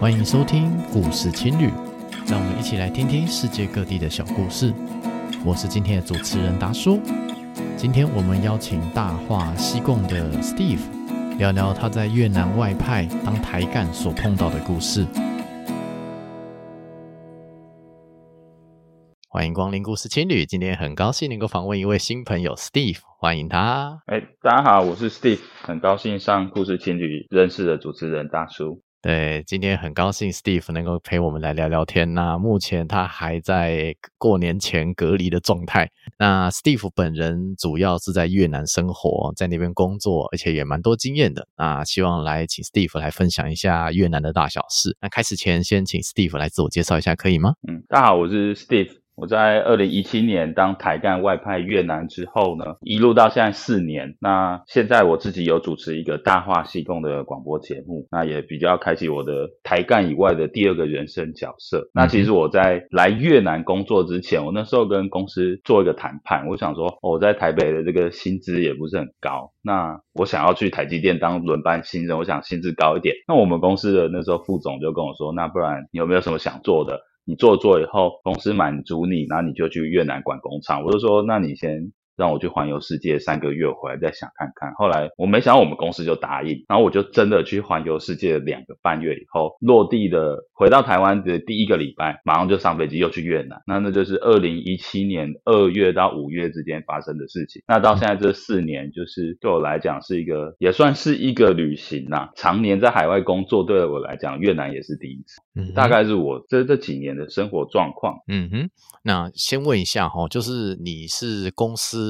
欢迎收听故事青旅，让我们一起来听听世界各地的小故事。我是今天的主持人达叔。今天我们邀请大话西贡的 Steve 聊聊他在越南外派当台干所碰到的故事。欢迎光临故事青旅，今天很高兴能够访问一位新朋友 Steve，欢迎他。哎，大家好，我是 Steve，很高兴上故事青旅认识的主持人大叔。对，今天很高兴 Steve 能够陪我们来聊聊天。那目前他还在过年前隔离的状态。那 Steve 本人主要是在越南生活，在那边工作，而且也蛮多经验的。那希望来请 Steve 来分享一下越南的大小事。那开始前，先请 Steve 来自我介绍一下，可以吗？嗯，大家好，我是 Steve。我在二零一七年当台干外派越南之后呢，一路到现在四年。那现在我自己有主持一个大话西贡的广播节目，那也比较开启我的台干以外的第二个人生角色。那其实我在来越南工作之前，我那时候跟公司做一个谈判，我想说我在台北的这个薪资也不是很高，那我想要去台积电当轮班新人，我想薪资高一点。那我们公司的那时候副总就跟我说，那不然你有没有什么想做的？你做做以后，公司满足你，然后你就去越南管工厂。我就说，那你先。让我去环游世界三个月，回来再想看看。后来我没想到我们公司就答应，然后我就真的去环游世界两个半月以后，落地的回到台湾的第一个礼拜，马上就上飞机又去越南。那那就是二零一七年二月到五月之间发生的事情。那到现在这四年，就是对我来讲是一个也算是一个旅行呐。常年在海外工作，对我来讲，越南也是第一次。嗯，大概是我这这几年的生活状况。嗯哼，那先问一下哈，就是你是公司。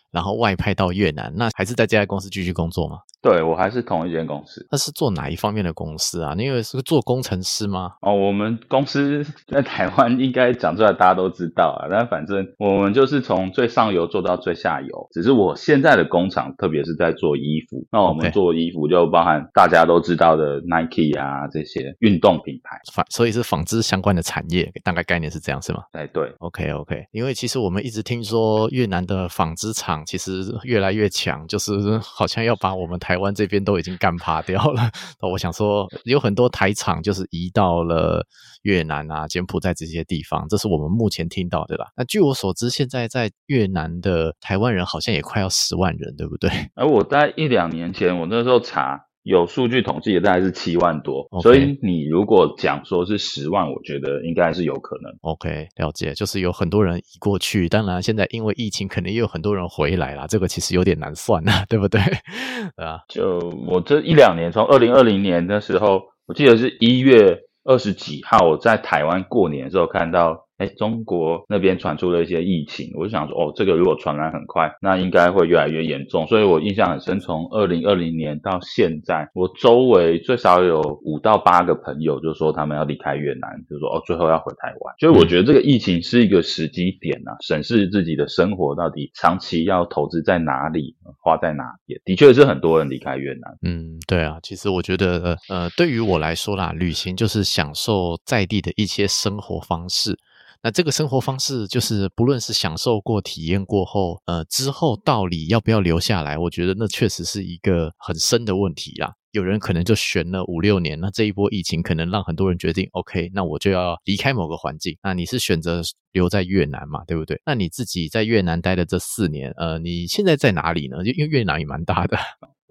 然后外派到越南，那还是在这家公司继续工作吗？对，我还是同一间公司。那是做哪一方面的公司啊？你以为是做工程师吗？哦，我们公司 在台湾应该讲出来大家都知道啊。但反正我们就是从最上游做到最下游。只是我现在的工厂，特别是在做衣服。那我们做衣服就包含大家都知道的 Nike 啊这些运动品牌，纺所以是纺织相关的产业，大概概念是这样是吗？哎，对。OK OK，因为其实我们一直听说越南的纺织厂其实越来越强，就是好像要把我们台。台湾这边都已经干趴掉了，我想说有很多台厂就是移到了越南啊、柬埔寨这些地方，这是我们目前听到的啦。那据我所知，现在在越南的台湾人好像也快要十万人，对不对？而我在一两年前，我那时候查。有数据统计的大概是七万多，Okay. 所以你如果讲说是十万，我觉得应该是有可能。OK，了解，就是有很多人移过去，当然现在因为疫情，肯定也有很多人回来啦，这个其实有点难算啊，对不对？啊，就我这一两年，从二零二零年的时候，我记得是一月二十几号，我在台湾过年的时候看到。哎，中国那边传出了一些疫情，我就想说，哦，这个如果传染很快，那应该会越来越严重。所以我印象很深，从二零二零年到现在，我周围最少有五到八个朋友就说他们要离开越南，就说哦，最后要回台湾。所以我觉得这个疫情是一个时机点啊，审视自己的生活到底长期要投资在哪里，花在哪边。的确是很多人离开越南。嗯，对啊，其实我觉得，呃，对于我来说啦，旅行就是享受在地的一些生活方式。那这个生活方式，就是不论是享受过、体验过后，呃，之后到底要不要留下来，我觉得那确实是一个很深的问题啦。有人可能就悬了五六年，那这一波疫情可能让很多人决定，OK，那我就要离开某个环境。那你是选择留在越南嘛？对不对？那你自己在越南待的这四年，呃，你现在在哪里呢？因为越南也蛮大的。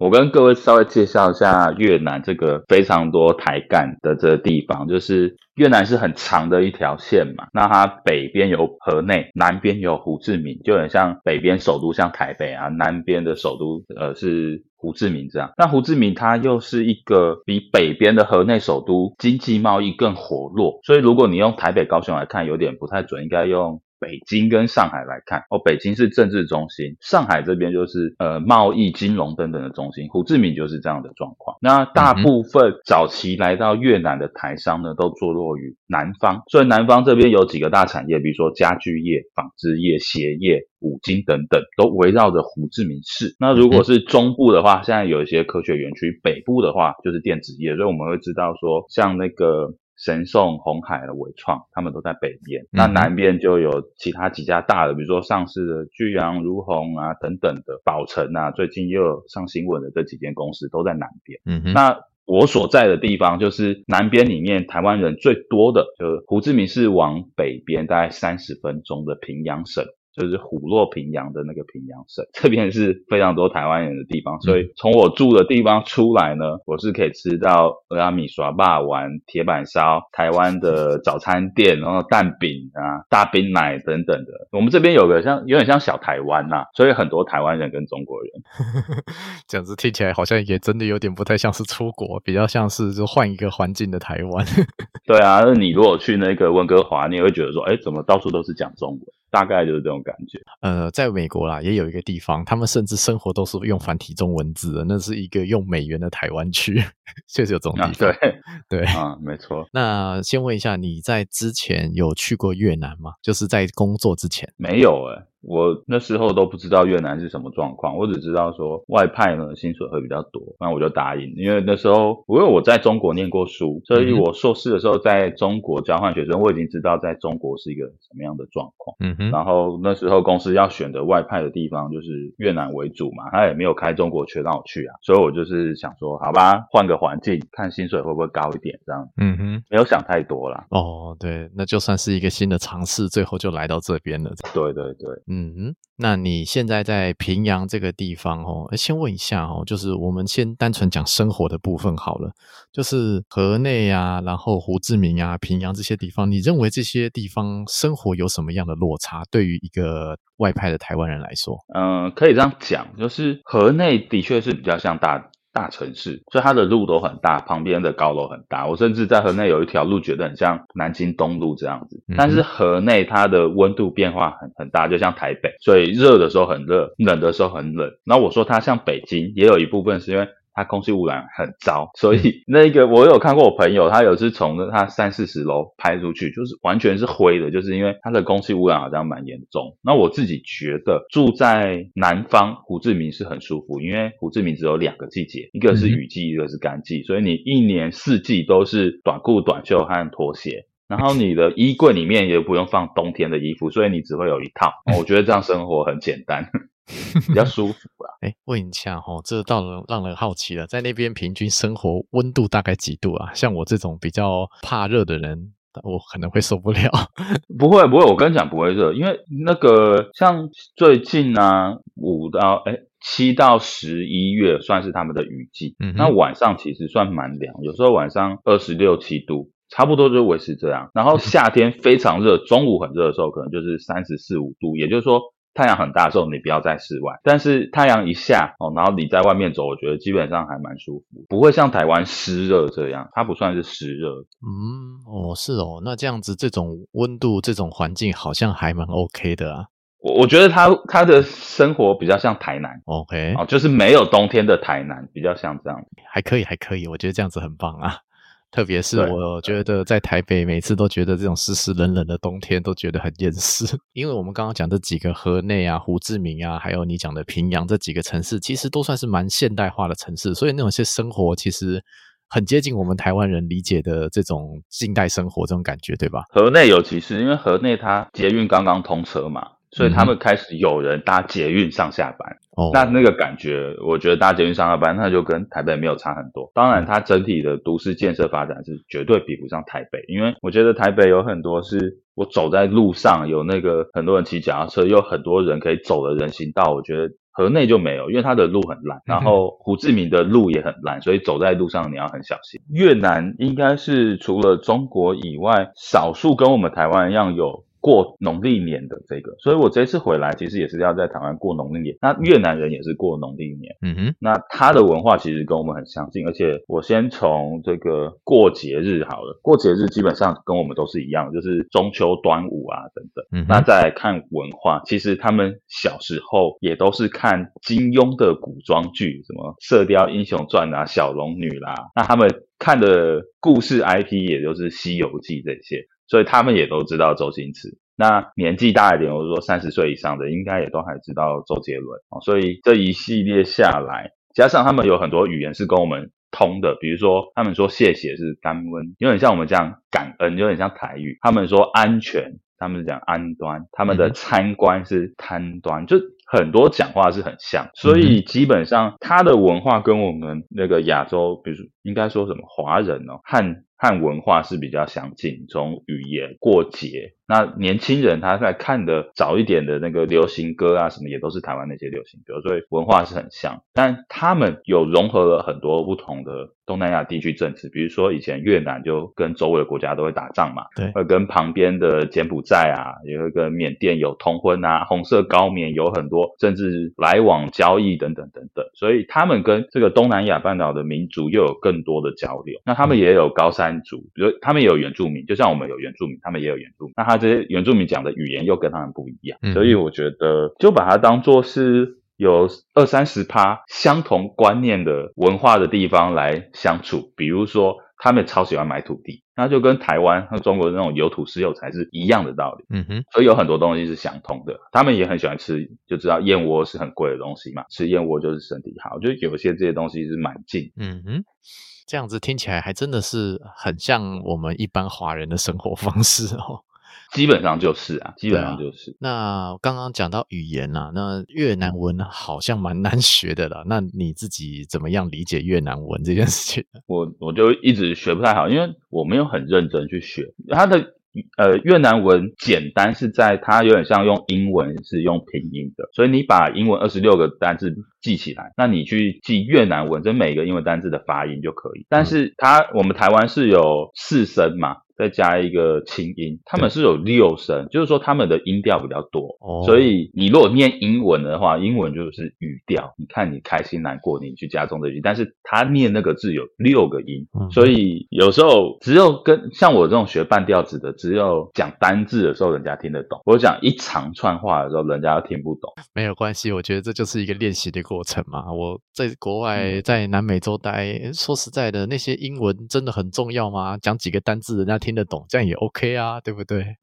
我跟各位稍微介绍一下越南这个非常多台干的这个地方，就是越南是很长的一条线嘛。那它北边有河内，南边有胡志明，就很像北边首都像台北啊，南边的首都呃是胡志明这样。那胡志明它又是一个比北边的河内首都经济贸易更活络，所以如果你用台北、高雄来看，有点不太准，应该用。北京跟上海来看，哦，北京是政治中心，上海这边就是呃贸易、金融等等的中心，胡志明就是这样的状况。那大部分早期来到越南的台商呢，都坐落于南方，所以南方这边有几个大产业，比如说家具业、纺织业、鞋业、五金等等，都围绕着胡志明市。那如果是中部的话，现在有一些科学园区；北部的话，就是电子业。所以我们会知道说，像那个。神送、红海的伟创，他们都在北边。那南边就有其他几家大的，比如说上市的巨阳、如虹啊等等的，宝城啊，最近又有上新闻的这几间公司都在南边。嗯哼，那我所在的地方就是南边里面台湾人最多的，就是胡志明市往北边大概三十分钟的平阳省。就是虎落平阳的那个平阳省，这边是非常多台湾人的地方，所以从我住的地方出来呢，我是可以吃到蚵仔米耍霸丸、铁板烧、台湾的早餐店，然后蛋饼啊、大冰奶等等的。我们这边有个像有点像小台湾呐、啊，所以很多台湾人跟中国人，这样子听起来好像也真的有点不太像是出国，比较像是就换一个环境的台湾。对啊，那你如果去那个温哥华，你也会觉得说，哎，怎么到处都是讲中文？大概就是这种感觉。呃，在美国啦，也有一个地方，他们甚至生活都是用繁体中文字的，那是一个用美元的台湾区，确 实有这种地方。啊、对对啊，没错。那先问一下，你在之前有去过越南吗？就是在工作之前。没有哎、欸我那时候都不知道越南是什么状况，我只知道说外派呢薪水会比较多，那我就答应。因为那时候因为我在中国念过书，所以我硕士的时候在中国交换学生，我已经知道在中国是一个什么样的状况。嗯哼。然后那时候公司要选的外派的地方就是越南为主嘛，他也没有开中国缺让我去啊，所以我就是想说，好吧，换个环境，看薪水会不会高一点这样。嗯哼。没有想太多啦。哦，对，那就算是一个新的尝试，最后就来到这边了。对对对。嗯，那你现在在平阳这个地方哦，先问一下哦，就是我们先单纯讲生活的部分好了，就是河内啊，然后胡志明啊、平阳这些地方，你认为这些地方生活有什么样的落差？对于一个外派的台湾人来说，嗯，可以这样讲，就是河内的确是比较像大。大城市，所以它的路都很大，旁边的高楼很大。我甚至在河内有一条路，觉得很像南京东路这样子。但是河内它的温度变化很很大，就像台北，所以热的时候很热，冷的时候很冷。那我说它像北京，也有一部分是因为。它空气污染很糟，所以那个我有看过我朋友，他有次从他三四十楼拍出去，就是完全是灰的，就是因为它的空气污染好像蛮严重。那我自己觉得住在南方胡志明是很舒服，因为胡志明只有两个季节，一个是雨季，一个是干季，所以你一年四季都是短裤、短袖和拖鞋，然后你的衣柜里面也不用放冬天的衣服，所以你只会有一套。我觉得这样生活很简单。比较舒服啊！哎，问一下哈，这倒让让人好奇了，在那边平均生活温度大概几度啊？像我这种比较怕热的人，我可能会受不了。不会不会，我跟你讲不会热，因为那个像最近啊，五到哎七到十一月算是他们的雨季，嗯，那晚上其实算蛮凉，有时候晚上二十六七度，差不多就维持这样。然后夏天非常热，中午很热的时候，可能就是三十四五度，也就是说。太阳很大的时候，你不要在室外。但是太阳一下哦，然后你在外面走，我觉得基本上还蛮舒服，不会像台湾湿热这样，它不算是湿热。嗯，哦，是哦，那这样子这种温度、这种环境好像还蛮 OK 的啊。我我觉得他他的生活比较像台南，OK，哦，就是没有冬天的台南，比较像这样。还可以，还可以，我觉得这样子很棒啊。特别是我觉得在台北，每次都觉得这种湿湿冷冷的冬天都觉得很厌世。因为我们刚刚讲这几个河内啊、胡志明啊，还有你讲的平阳这几个城市，其实都算是蛮现代化的城市，所以那种些生活其实很接近我们台湾人理解的这种近代生活这种感觉，对吧？河内尤其是因为河内它捷运刚刚通车嘛。所以他们开始有人搭捷运上下班，哦，那那个感觉，我觉得搭捷运上下班，那就跟台北没有差很多。当然，它整体的都市建设发展是绝对比不上台北，因为我觉得台北有很多是我走在路上有那个很多人骑脚踏车，有很多人可以走的人行道，我觉得河内就没有，因为它的路很烂，然后胡志明的路也很烂，所以走在路上你要很小心。越南应该是除了中国以外，少数跟我们台湾一样有。过农历年的这个，所以我这次回来其实也是要在台湾过农历年。那越南人也是过农历年，嗯哼，那他的文化其实跟我们很相近。而且我先从这个过节日好了，过节日基本上跟我们都是一样，就是中秋、端午啊等等。嗯，那再来看文化，其实他们小时候也都是看金庸的古装剧，什么《射雕英雄传》啊、小龙女啦，那他们看的故事 IP 也就是《西游记》这些。所以他们也都知道周星驰。那年纪大一点，我说三十岁以上的，应该也都还知道周杰伦。所以这一系列下来，加上他们有很多语言是跟我们通的，比如说他们说谢谢是感恩，有点像我们讲感恩，有点像台语。他们说安全，他们讲安端，他们的参观是贪端，就很多讲话是很像，所以基本上他的文化跟我们那个亚洲，比如说应该说什么华人哦，汉汉文化是比较相近，从语言过节。那年轻人他在看的早一点的那个流行歌啊，什么也都是台湾那些流行歌，所以文化是很像。但他们有融合了很多不同的东南亚地区政治，比如说以前越南就跟周围的国家都会打仗嘛，对，会跟旁边的柬埔寨啊，也会跟缅甸有通婚啊，红色高棉有很多政治来往交易等等等等，所以他们跟这个东南亚半岛的民族又有更多的交流。那他们也有高山族，比如他们也有原住民，就像我们有原住民，他们也有原住民。那他这些原住民讲的语言又跟他们不一样，嗯、所以我觉得就把它当做是有二三十趴相同观念的文化的地方来相处。比如说，他们超喜欢买土地，那就跟台湾和中国的那种有土石有财是一样的道理。嗯哼，所以有很多东西是相通的。他们也很喜欢吃，就知道燕窝是很贵的东西嘛，吃燕窝就是身体好。就有些这些东西是蛮近。嗯哼。这样子听起来还真的是很像我们一般华人的生活方式哦。基本上就是啊，基本上就是。啊、那刚刚讲到语言啊，那越南文好像蛮难 学的了。那你自己怎么样理解越南文这件事情？我我就一直学不太好，因为我没有很认真去学它的。呃，越南文简单是在它有点像用英文是用拼音的，所以你把英文二十六个单字记起来，那你去记越南文，这每个英文单字的发音就可以。但是它我们台湾是有四声嘛。再加一个轻音，他们是有六声，就是说他们的音调比较多，哦、所以你如果念英文的话，英文就是语调。你看你开心难过，你去加重这句，但是他念那个字有六个音，嗯、所以有时候只有跟像我这种学半调子的，只有讲单字的时候人家听得懂，我讲一长串话的时候人家听不懂。没有关系，我觉得这就是一个练习的过程嘛。我在国外在南美洲待，说实在的，那些英文真的很重要吗？讲几个单字人家听。听得懂，这样也 OK 啊，对不对？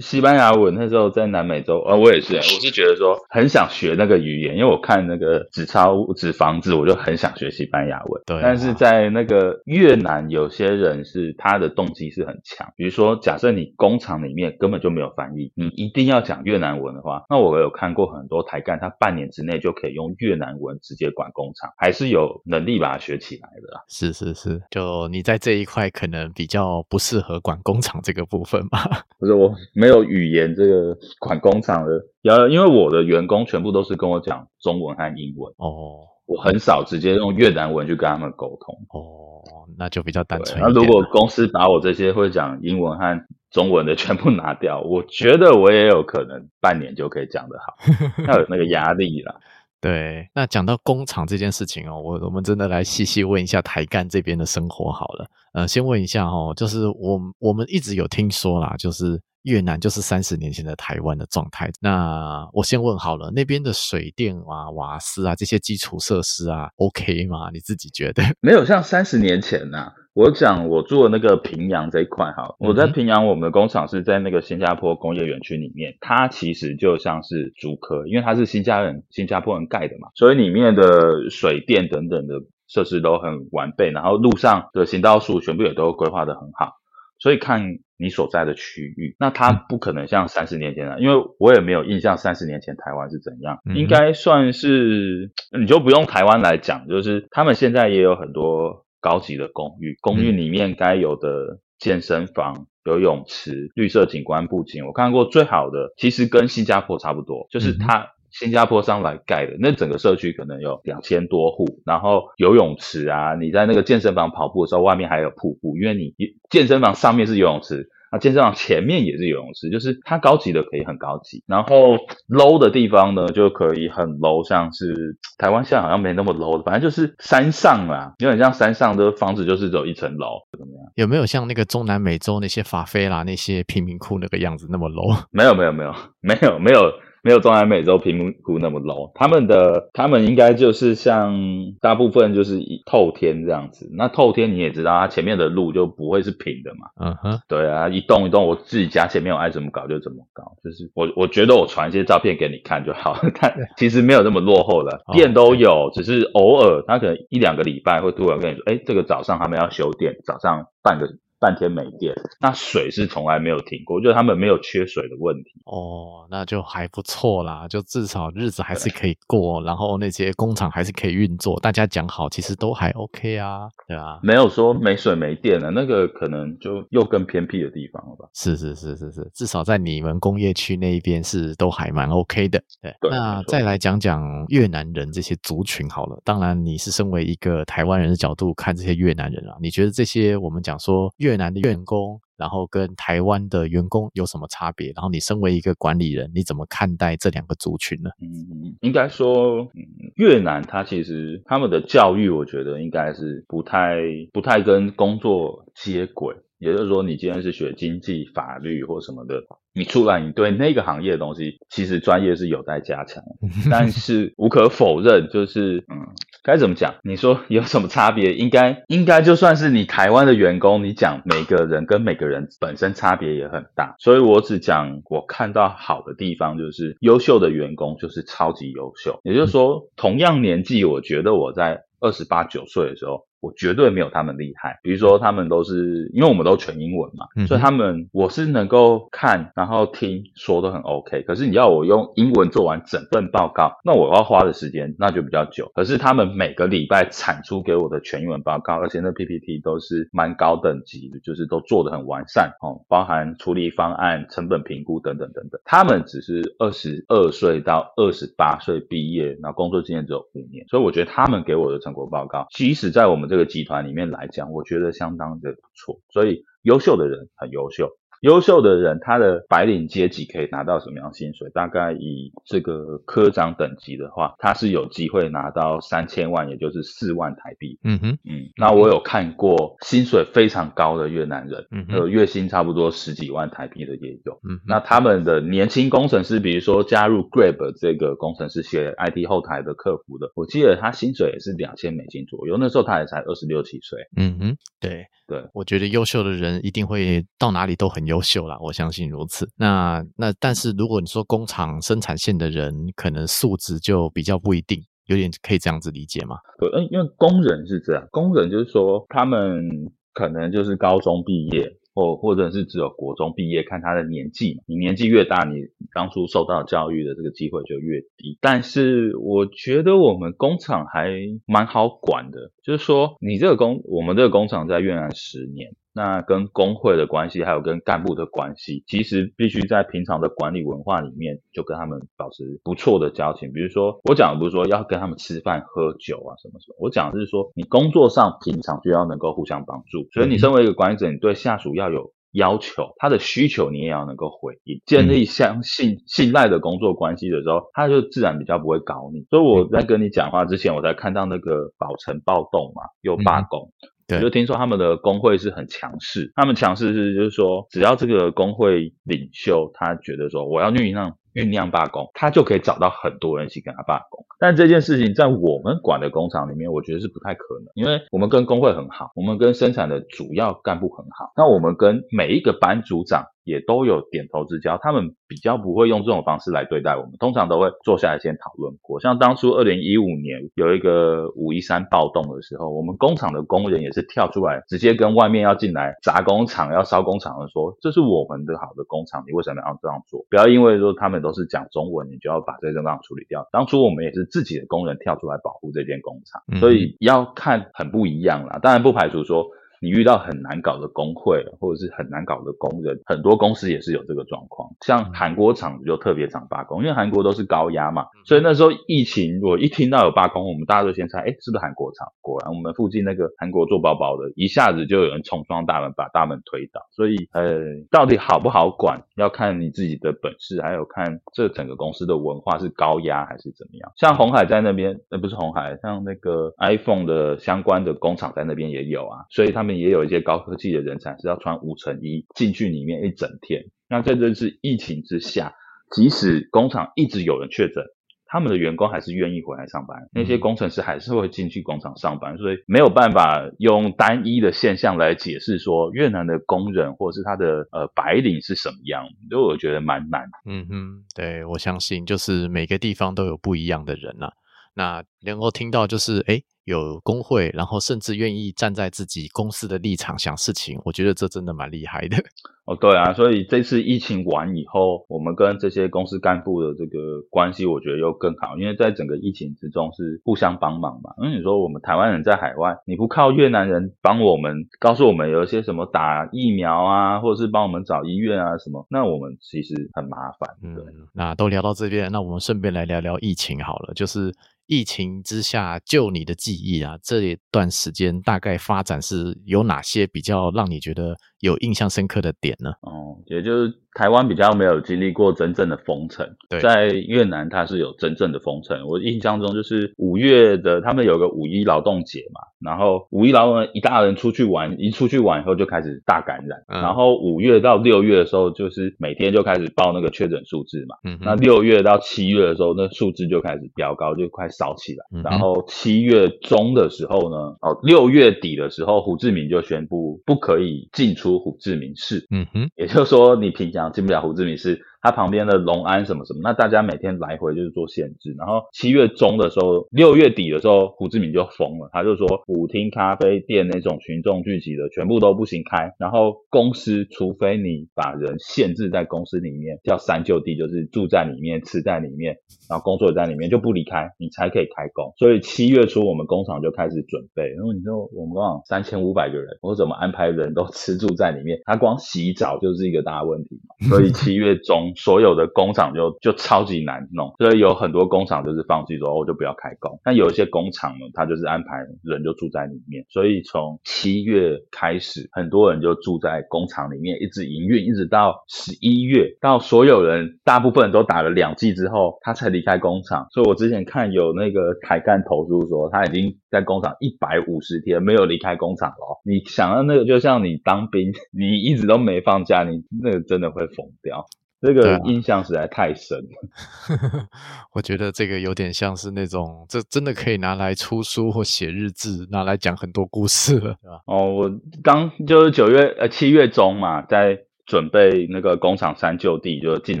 西班牙文那时候在南美洲，啊、哦，我也是，我是觉得说很想学那个语言，因为我看那个纸钞纸房子，我就很想学西班牙文。对、啊，但是在那个越南，有些人是他的动机是很强，比如说，假设你工厂里面根本就没有翻译，你一定要讲越南文的话，那我有看过很多台干，他半年之内就可以用越南文直接管工厂，还是有能力把它学起来的。是是是，就你在这一块可能比较不适合管工厂这个部分吧？不是我没。没有语言这个管工厂的，要因为我的员工全部都是跟我讲中文和英文哦，我很少直接用越南文去跟他们沟通哦，那就比较单纯。那如果公司把我这些会讲英文和中文的全部拿掉，我觉得我也有可能半年就可以讲得好，要有那个压力啦。对，那讲到工厂这件事情哦，我我们真的来细细问一下台干这边的生活好了。呃，先问一下哦，就是我我们一直有听说啦，就是。越南就是三十年前的台湾的状态。那我先问好了，那边的水电啊、瓦斯啊这些基础设施啊，OK 吗？你自己觉得？没有像三十年前呐、啊。我讲我住的那个平阳这一块哈，我在平阳，我们的工厂是在那个新加坡工业园区里面，它其实就像是竹科，因为它是新加人、新加坡人盖的嘛，所以里面的水电等等的设施都很完备，然后路上的行道树全部也都规划得很好。所以看你所在的区域，那它不可能像三十年前了，因为我也没有印象三十年前台湾是怎样，应该算是你就不用台湾来讲，就是他们现在也有很多高级的公寓，公寓里面该有的健身房、游泳池、绿色景观布景，我看过最好的，其实跟新加坡差不多，就是它。新加坡上来盖的那整个社区可能有两千多户，然后游泳池啊，你在那个健身房跑步的时候，外面还有瀑布，因为你健身房上面是游泳池，啊，健身房前面也是游泳池，就是它高级的可以很高级，然后 low 的地方呢就可以很 low，像是台湾现在好像没那么 low 的，反正就是山上啦，有点像山上的房子，就是只有一层楼，怎么样？有没有像那个中南美洲那些法菲拉那些贫民窟那个样子那么 low？没有，没有，没有，没有，没有。没有中南美洲贫民窟那么 low，他们的他们应该就是像大部分就是一透天这样子。那透天你也知道，它前面的路就不会是平的嘛。嗯哼、uh-huh. 对啊，一栋一栋，我自己家前面我爱怎么搞就怎么搞。就是我我觉得我传一些照片给你看就好，但其实没有那么落后的，电都有，只是偶尔他可能一两个礼拜会突然跟你说，哎，这个早上他们要修电，早上半个半天没电，那水是从来没有停过，就是他们没有缺水的问题。哦，那就还不错啦，就至少日子还是可以过，然后那些工厂还是可以运作，大家讲好，其实都还 OK 啊，对啊，没有说没水没电了，那个可能就又更偏僻的地方了吧？是是是是是，至少在你们工业区那一边是都还蛮 OK 的。对，对那再来讲讲越南人这些族群好了，当然你是身为一个台湾人的角度看这些越南人啊，你觉得这些我们讲说越越南的员工，然后跟台湾的员工有什么差别？然后你身为一个管理人，你怎么看待这两个族群呢？嗯，应该说，越南它其实他们的教育，我觉得应该是不太不太跟工作接轨。也就是说，你今天是学经济、法律或什么的，你出来，你对那个行业的东西，其实专业是有待加强。但是无可否认，就是嗯，该怎么讲？你说有什么差别？应该应该就算是你台湾的员工，你讲每个人跟每个人本身差别也很大。所以我只讲我看到好的地方，就是优秀的员工就是超级优秀。也就是说，同样年纪，我觉得我在二十八九岁的时候。我绝对没有他们厉害，比如说他们都是，因为我们都全英文嘛，嗯、所以他们我是能够看，然后听说都很 OK。可是你要我用英文做完整份报告，那我要花的时间那就比较久。可是他们每个礼拜产出给我的全英文报告，而且那 PPT 都是蛮高等级的，就是都做得很完善哦，包含处理方案、成本评估等等等等。他们只是二十二岁到二十八岁毕业，然后工作经验只有五年，所以我觉得他们给我的成果报告，即使在我们这个集团里面来讲，我觉得相当的不错，所以优秀的人很优秀。优秀的人，他的白领阶级可以拿到什么样薪水？大概以这个科长等级的话，他是有机会拿到三千万，也就是四万台币。嗯哼，嗯，那我有看过薪水非常高的越南人，嗯，呃，月薪差不多十几万台币的也有。嗯，那他们的年轻工程师，比如说加入 Grab 这个工程师写 IT 后台的客服的，我记得他薪水也是两千美金左右，那时候他也才二十六七岁。嗯哼，对对，我觉得优秀的人一定会到哪里都很优秀啦，我相信如此。那那但是如果你说工厂生产线的人，可能素质就比较不一定，有点可以这样子理解吗？对，嗯，因为工人是这样，工人就是说他们可能就是高中毕业。或或者是只有国中毕业，看他的年纪嘛，你年纪越大，你当初受到教育的这个机会就越低。但是我觉得我们工厂还蛮好管的，就是说你这个工，我们这个工厂在越南十年。那跟工会的关系，还有跟干部的关系，其实必须在平常的管理文化里面，就跟他们保持不错的交情。比如说，我讲的不是说要跟他们吃饭喝酒啊什么什么，我讲的是说，你工作上平常就要能够互相帮助。所以，你身为一个管理者，你对下属要有要求，他的需求你也要能够回应，建立相信信赖的工作关系的时候，他就自然比较不会搞你。所以我在跟你讲话之前，我才看到那个宝城暴动嘛，又罢工。我就听说他们的工会是很强势，他们强势是就是说，只要这个工会领袖他觉得说我要酝酿酝酿罢工，他就可以找到很多人一起跟他罢工。但这件事情在我们管的工厂里面，我觉得是不太可能，因为我们跟工会很好，我们跟生产的主要干部很好，那我们跟每一个班组长。也都有点头之交，他们比较不会用这种方式来对待我们，通常都会坐下来先讨论过。像当初二零一五年有一个五一三暴动的时候，我们工厂的工人也是跳出来，直接跟外面要进来砸工厂、要烧工厂的说：“这是我们的好的工厂，你为什么要这样做？不要因为说他们都是讲中文，你就要把这个工厂处理掉。”当初我们也是自己的工人跳出来保护这间工厂，所以要看很不一样啦。当然不排除说。你遇到很难搞的工会，或者是很难搞的工人，很多公司也是有这个状况。像韩国厂就特别常罢工，因为韩国都是高压嘛，所以那时候疫情，我一听到有罢工，我们大家都先猜，哎，是不是韩国厂？果然，我们附近那个韩国做包包的，一下子就有人冲撞大门，把大门推倒。所以，呃，到底好不好管，要看你自己的本事，还有看这整个公司的文化是高压还是怎么样。像红海在那边，呃，不是红海，像那个 iPhone 的相关的工厂在那边也有啊，所以他们。也有一些高科技的人才是要穿五层衣进去里面一整天。那在这次疫情之下，即使工厂一直有人确诊，他们的员工还是愿意回来上班。那些工程师还是会进去工厂上班，所以没有办法用单一的现象来解释说越南的工人或者是他的呃白领是什么样，所以我觉得蛮难。嗯哼，对，我相信就是每个地方都有不一样的人呐、啊。那能够听到就是诶有工会，然后甚至愿意站在自己公司的立场想事情，我觉得这真的蛮厉害的。哦，对啊，所以这次疫情完以后，我们跟这些公司干部的这个关系，我觉得又更好，因为在整个疫情之中是互相帮忙嘛。因为你说我们台湾人在海外，你不靠越南人帮我们，告诉我们有一些什么打疫苗啊，或者是帮我们找医院啊什么，那我们其实很麻烦。对，嗯，那都聊到这边，那我们顺便来聊聊疫情好了，就是。疫情之下，救你的记忆啊，这一段时间大概发展是有哪些比较让你觉得有印象深刻的点呢？哦，也就是。台湾比较没有经历过真正的封城，对，在越南它是有真正的封城。我印象中就是五月的，他们有个五一劳动节嘛，然后五一劳动一大人出去玩，一出去玩以后就开始大感染，嗯、然后五月到六月的时候，就是每天就开始报那个确诊数字嘛，嗯，那六月到七月的时候，那数字就开始飙高，就快烧起来，嗯、然后七月中的时候呢，哦，六月底的时候，胡志明就宣布不可以进出胡志明市，嗯哼，也就是说你平常。进不了胡志明市。它旁边的隆安什么什么，那大家每天来回就是做限制。然后七月中的时候，六月底的时候，胡志明就疯了，他就说舞厅、咖啡店那种群众聚集的全部都不行开。然后公司，除非你把人限制在公司里面，叫三就地，就是住在里面、吃在里面，然后工作在里面，就不离开，你才可以开工。所以七月初我们工厂就开始准备。然后你说我们工厂三千五百个人，我怎么安排人都吃住在里面？他光洗澡就是一个大问题嘛。所以七月中。所有的工厂就就超级难弄，所以有很多工厂就是放弃说，我就不要开工。但有一些工厂呢，他就是安排人就住在里面，所以从七月开始，很多人就住在工厂里面，一直营运，一直到十一月，到所有人大部分人都打了两剂之后，他才离开工厂。所以我之前看有那个台干投诉说，他已经在工厂一百五十天没有离开工厂了。你想要那个，就像你当兵，你一直都没放假，你那个真的会疯掉。这个印象实在太深了，啊、我觉得这个有点像是那种，这真的可以拿来出书或写日志，拿来讲很多故事了，对吧？哦，我刚就是九月呃七月中嘛，在准备那个工厂三就地就进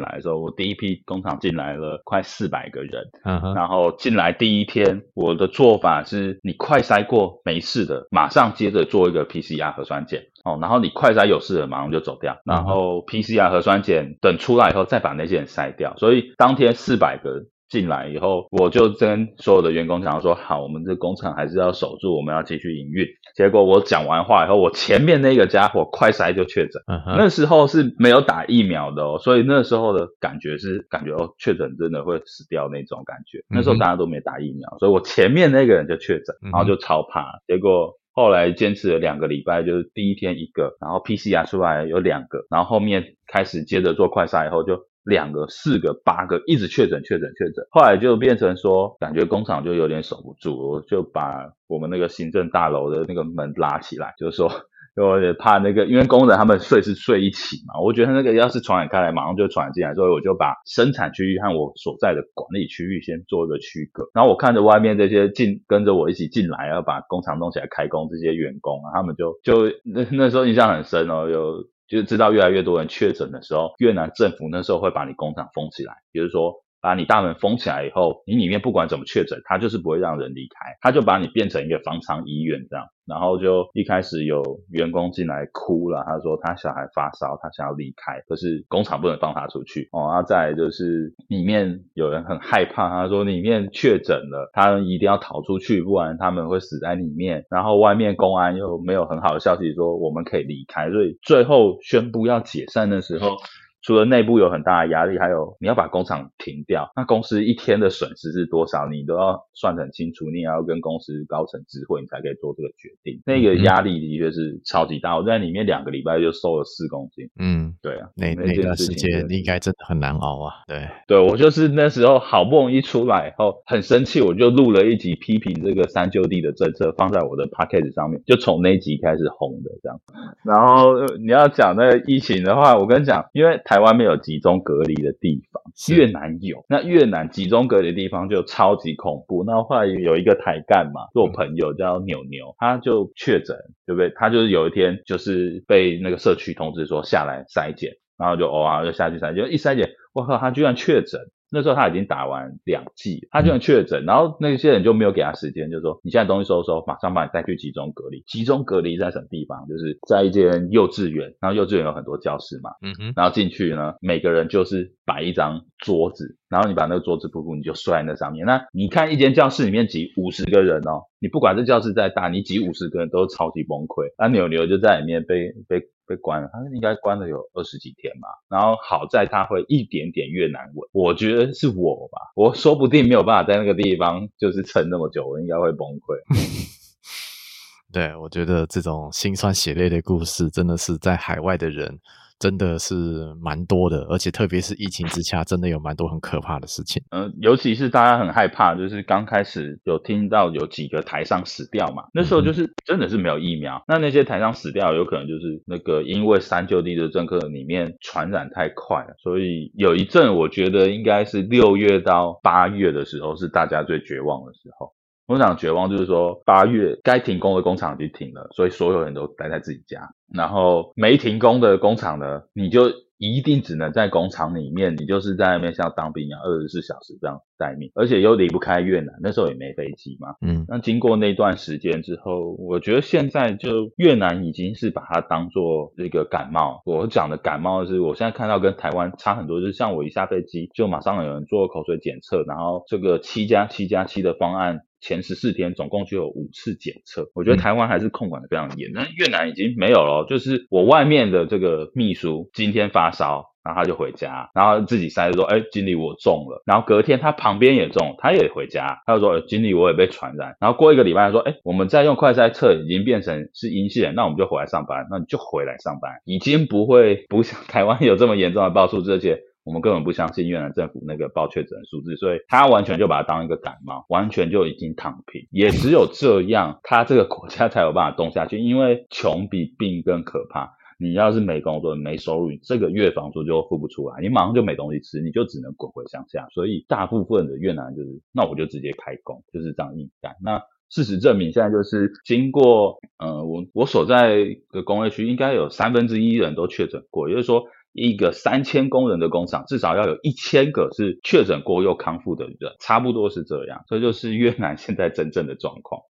来的时候，我第一批工厂进来了快四百个人，然后进来第一天，我的做法是，你快筛过没事的，马上接着做一个 PCR 核酸检。哦，然后你快筛有事的，马上就走掉。然后 PCR 核酸检等出来以后，再把那些人筛掉。所以当天四百个进来以后，我就跟所有的员工讲说：好，我们这工厂还是要守住，我们要继续营运。结果我讲完话以后，我前面那个家伙快筛就确诊。Uh huh. 那时候是没有打疫苗的哦，所以那时候的感觉是感觉哦，确诊真的会死掉那种感觉。那时候大家都没打疫苗，所以我前面那个人就确诊，然后就超怕。结果。后来坚持了两个礼拜，就是第一天一个，然后 PCR 出来有两个，然后后面开始接着做快筛以后就两个、四个、八个，一直确诊、确诊、确诊。后来就变成说，感觉工厂就有点守不住，我就把我们那个行政大楼的那个门拉起来，就是说。我也怕那个，因为工人他们睡是睡一起嘛，我觉得那个要是传染开来，马上就传染进来，所以我就把生产区域和我所在的管理区域先做一个区隔。然后我看着外面这些进跟着我一起进来要把工厂弄起来开工这些员工啊，他们就就那那时候印象很深哦，有就是知道越来越多人确诊的时候，越南政府那时候会把你工厂封起来，比如说。把你大门封起来以后，你里面不管怎么确诊，他就是不会让人离开，他就把你变成一个方舱医院这样。然后就一开始有员工进来哭了，他说他小孩发烧，他想要离开，可是工厂不能放他出去哦。然后再来就是里面有人很害怕，他说里面确诊了，他一定要逃出去，不然他们会死在里面。然后外面公安又没有很好的消息说我们可以离开，所以最后宣布要解散的时候。除了内部有很大的压力，还有你要把工厂停掉，那公司一天的损失是多少？你都要算得很清楚，你也要跟公司高层知会，你才可以做这个决定。那个压力的确是超级大，我在里面两个礼拜就瘦了四公斤。嗯，对啊，那那段时间应该真的很难熬啊。对，对我就是那时候好不容易出来以后，很生气，我就录了一集批评这个三就地的政策，放在我的 podcast 上面，就从那集开始红的这样。然后你要讲那个疫情的话，我跟你讲，因为台湾没有集中隔离的地方，越南有。那越南集中隔离的地方就超级恐怖。那后来有一个台干嘛，做朋友叫牛牛，他就确诊，对不对？他就是有一天就是被那个社区通知说下来筛检，然后就哦啊就下去筛检，就一筛检，我靠，他居然确诊。那时候他已经打完两剂，他居然确诊，然后那些人就没有给他时间，就说你现在东西收收，马上把你带去集中隔离。集中隔离在什么地方？就是在一间幼稚园，然后幼稚园有很多教室嘛，嗯哼，然后进去呢，每个人就是摆一张桌子，然后你把那个桌子铺铺，你就睡在那上面。那你看一间教室里面挤五十个人哦，你不管这教室再大，你挤五十个人都超级崩溃。那牛牛就在里面被被。被关了，他应该关了有二十几天吧。然后好在他会一点点越南文，我觉得是我吧，我说不定没有办法在那个地方就是撑那么久，我应该会崩溃。对，我觉得这种心酸血泪的故事，真的是在海外的人。真的是蛮多的，而且特别是疫情之下，真的有蛮多很可怕的事情。嗯、呃，尤其是大家很害怕，就是刚开始有听到有几个台上死掉嘛，那时候就是真的是没有疫苗。嗯、那那些台上死掉，有可能就是那个因为三就地的政客里面传染太快了，所以有一阵我觉得应该是六月到八月的时候是大家最绝望的时候。我想绝望就是说，八月该停工的工厂已经停了，所以所有人都待在自己家。然后没停工的工厂呢，你就一定只能在工厂里面，你就是在那边像当兵一样，二十四小时这样待命，而且又离不开越南。那时候也没飞机嘛。嗯。那经过那段时间之后，我觉得现在就越南已经是把它当做这个感冒。我讲的感冒是我现在看到跟台湾差很多，就是像我一下飞机就马上有人做口水检测，然后这个七加七加七的方案。前十四天总共就有五次检测，我觉得台湾还是控管的非常严，但越南已经没有了。就是我外面的这个秘书今天发烧，然后他就回家，然后自己筛说，哎，经理我中了，然后隔天他旁边也中，他也回家，他就说，经理我也被传染，然后过一个礼拜说，哎，我们再用快筛测已经变成是阴性，那我们就回来上班，那你就回来上班，已经不会不像 台湾有这么严重的爆出这些。我们根本不相信越南政府那个报确诊数字，所以他完全就把它当一个感冒，完全就已经躺平。也只有这样，他这个国家才有办法动下去。因为穷比病更可怕。你要是没工作、没收入，这个月房租就付不出来，你马上就没东西吃，你就只能滚回乡下。所以大部分的越南就是，那我就直接开工，就是这样硬干。那事实证明，现在就是经过，呃，我我所在的工业区应该有三分之一人都确诊过，也就是说。一个三千工人的工厂，至少要有一千个是确诊过又康复的人，差不多是这样。这就是越南现在真正的状况，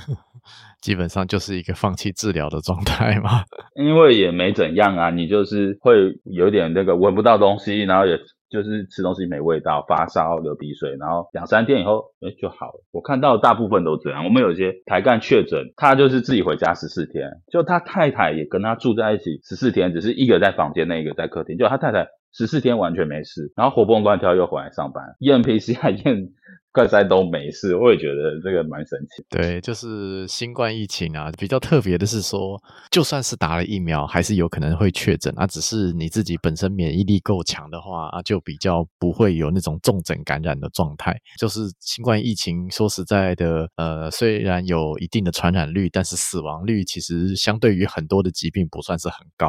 基本上就是一个放弃治疗的状态嘛。因为也没怎样啊，你就是会有点那个闻不到东西，然后也。就是吃东西没味道，发烧、流鼻水，然后两三天以后，哎，就好了。我看到大部分都这样。我们有些台干确诊，他就是自己回家十四天，就他太太也跟他住在一起十四天，只是一个在房间，那一个在客厅，就他太太十四天完全没事，然后活蹦乱跳又回来上班，验 PCR 验。快筛都没事，我也觉得这个蛮神奇。对，就是新冠疫情啊，比较特别的是说，就算是打了疫苗，还是有可能会确诊啊。只是你自己本身免疫力够强的话啊，就比较不会有那种重症感染的状态。就是新冠疫情，说实在的，呃，虽然有一定的传染率，但是死亡率其实相对于很多的疾病不算是很高。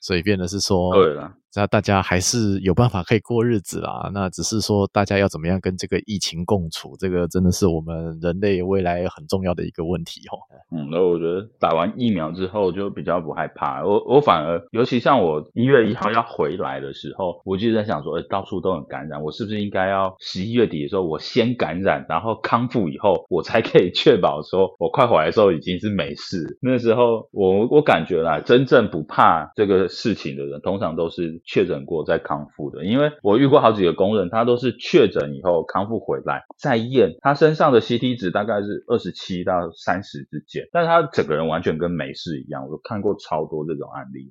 所以变得是说，对了，那大家还是有办法可以过日子啦。那只是说，大家要怎么样跟这个疫情共处，这个真的是我们人类未来很重要的一个问题哦。嗯，那我觉得打完疫苗之后就比较不害怕。我我反而，尤其像我一月一号要回来的时候，我就在想说，哎，到处都很感染，我是不是应该要十一月底的时候我先感染，然后康复以后，我才可以确保说我快回来的时候已经是没事。那时候我我感觉啦，真正不怕这个。事情的人通常都是确诊过再康复的，因为我遇过好几个工人，他都是确诊以后康复回来再验，他身上的 CT 值大概是二十七到三十之间，但他整个人完全跟没事一样，我都看过超多这种案例。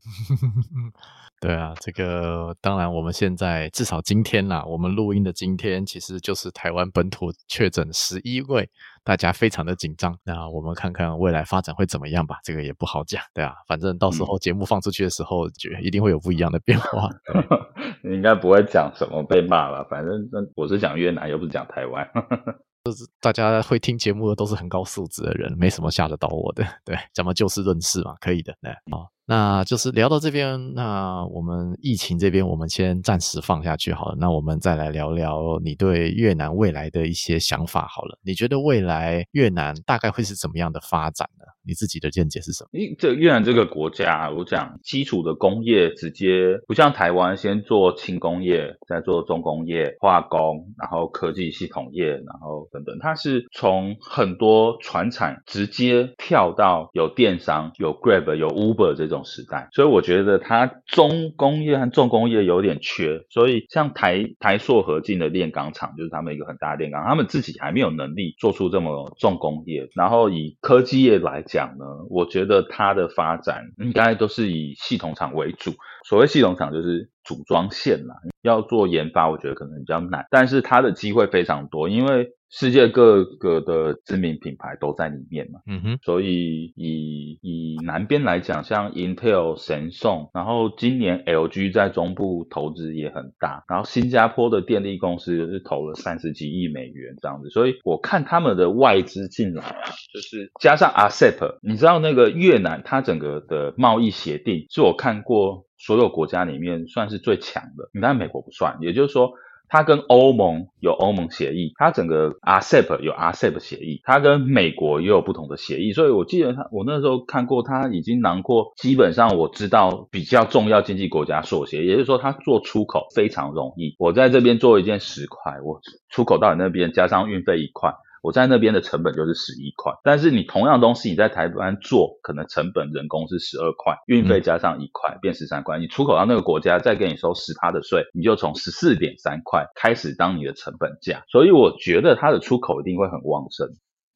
对啊，这个当然我们现在至少今天啦，我们录音的今天其实就是台湾本土确诊十一位。大家非常的紧张，那我们看看未来发展会怎么样吧，这个也不好讲，对啊，反正到时候节目放出去的时候，觉得一定会有不一样的变化。你应该不会讲什么被骂吧？反正我是讲越南，又不是讲台湾。就是大家会听节目的都是很高素质的人，没什么吓得到我的。对，咱们就事论事嘛，可以的。对，好，那就是聊到这边，那我们疫情这边我们先暂时放下去好了。那我们再来聊聊你对越南未来的一些想法好了。你觉得未来越南大概会是怎么样的发展呢？你自己的见解是什么？因这越南这个国家，我讲基础的工业直接不像台湾，先做轻工业，再做重工业、化工，然后科技系统业，然后等等。它是从很多传产直接跳到有电商、有 Grab、有 Uber 这种时代，所以我觉得它中工业和重工业有点缺。所以像台台塑合进的炼钢厂，就是他们一个很大的炼钢，他们自己还没有能力做出这么重工业。然后以科技业来讲，呢，我觉得它的发展应该都是以系统厂为主。所谓系统厂就是组装线啦，要做研发，我觉得可能比较难，但是它的机会非常多，因为世界各个的知名品牌都在里面嘛。嗯哼，所以以以南边来讲，像 Intel、神送，然后今年 LG 在中部投资也很大，然后新加坡的电力公司就是投了三十几亿美元这样子，所以我看他们的外资进来啊，就是加上 ASEP，你知道那个越南它整个的贸易协定是我看过。所有国家里面算是最强的，你看美国不算，也就是说，它跟欧盟有欧盟协议，它整个 RCEP 有 RCEP 协议，它跟美国也有不同的协议，所以我记得它，我那时候看过，它已经囊括基本上我知道比较重要经济国家所协，也就是说，它做出口非常容易。我在这边做一件十块，我出口到你那边加上运费一块。我在那边的成本就是十一块，但是你同样东西你在台湾做，可能成本人工是十二块，运费加上一块变十三块，你出口到那个国家再给你收十趴的税，你就从十四点三块开始当你的成本价，所以我觉得它的出口一定会很旺盛，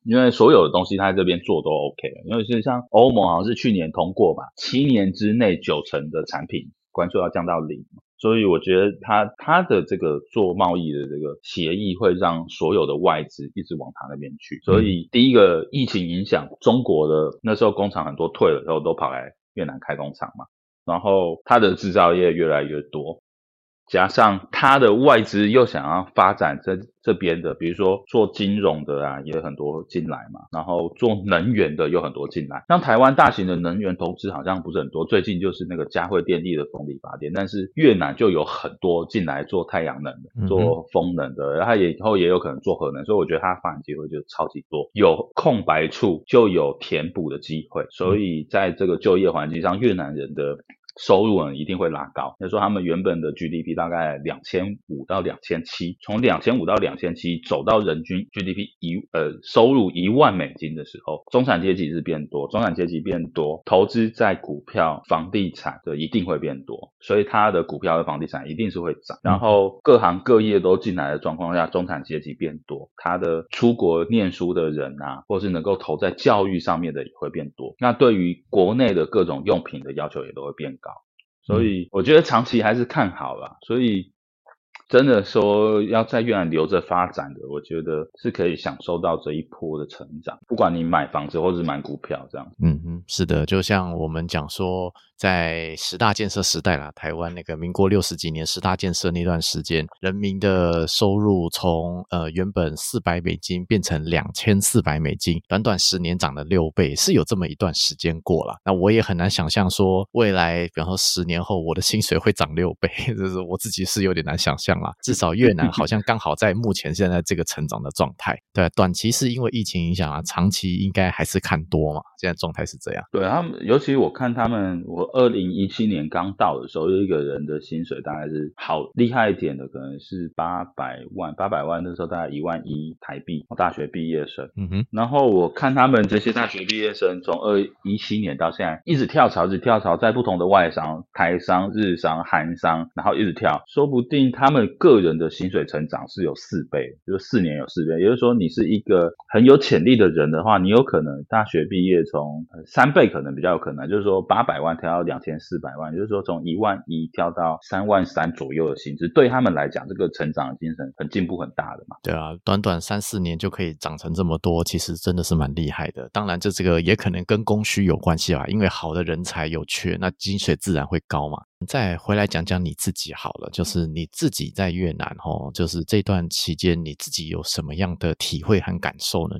因为所有的东西它在这边做都 OK 了，因为是像欧盟好像是去年通过吧，七年之内九成的产品关税要降到零。所以我觉得他他的这个做贸易的这个协议会让所有的外资一直往他那边去。所以第一个疫情影响中国的那时候工厂很多退了之后都跑来越南开工厂嘛，然后他的制造业越来越多。加上他的外资又想要发展这这边的，比如说做金融的啊，也有很多进来嘛。然后做能源的有很多进来。像台湾大型的能源投资好像不是很多，最近就是那个嘉惠电力的风力发电，但是越南就有很多进来做太阳能的，做风能的，然后也以后也有可能做核能，所以我觉得它发展机会就超级多。有空白处就有填补的机会，所以在这个就业环境上，越南人的。收入呢一定会拉高。就是说他们原本的 GDP 大概两千五到两千七，从两千五到两千七走到人均 GDP 一呃收入一万美金的时候，中产阶级是变多，中产阶级变多，投资在股票、房地产的一定会变多，所以它的股票和房地产一定是会涨。然后各行各业都进来的状况下，中产阶级变多，他的出国念书的人啊，或是能够投在教育上面的也会变多。那对于国内的各种用品的要求也都会变高。所以我觉得长期还是看好了，所以真的说要在越南留着发展的，我觉得是可以享受到这一波的成长，不管你买房子或是买股票这样。嗯嗯，是的，就像我们讲说。在十大建设时代啦，台湾那个民国六十几年十大建设那段时间，人民的收入从呃原本四百美金变成两千四百美金，短短十年涨了六倍，是有这么一段时间过了。那我也很难想象说未来，比方说十年后我的薪水会涨六倍，就是我自己是有点难想象啦。至少越南好像刚好在目前现在这个成长的状态。对，短期是因为疫情影响啊，长期应该还是看多嘛。现在状态是这样。对他们，尤其我看他们我。二零一七年刚到的时候，有一个人的薪水大概是好厉害一点的，可能是八百万，八百万那时候大概一万一台币。大学毕业生，嗯哼。然后我看他们这些大学毕业生，从二一七年到现在，一直跳槽，一直跳槽，在不同的外商、台商、日商、韩商，然后一直跳，说不定他们个人的薪水成长是有四倍，就是四年有四倍。也就是说，你是一个很有潜力的人的话，你有可能大学毕业从三倍，可能比较有可能，就是说八百万跳到两千四百万，也就是说从一万一跳到三万三左右的薪资，对他们来讲，这个成长的精神很进步很大的嘛。对啊，短短三四年就可以涨成这么多，其实真的是蛮厉害的。当然，这这个也可能跟供需有关系啊，因为好的人才有缺，那薪水自然会高嘛。再回来讲讲你自己好了，就是你自己在越南哦，就是这段期间你自己有什么样的体会和感受呢？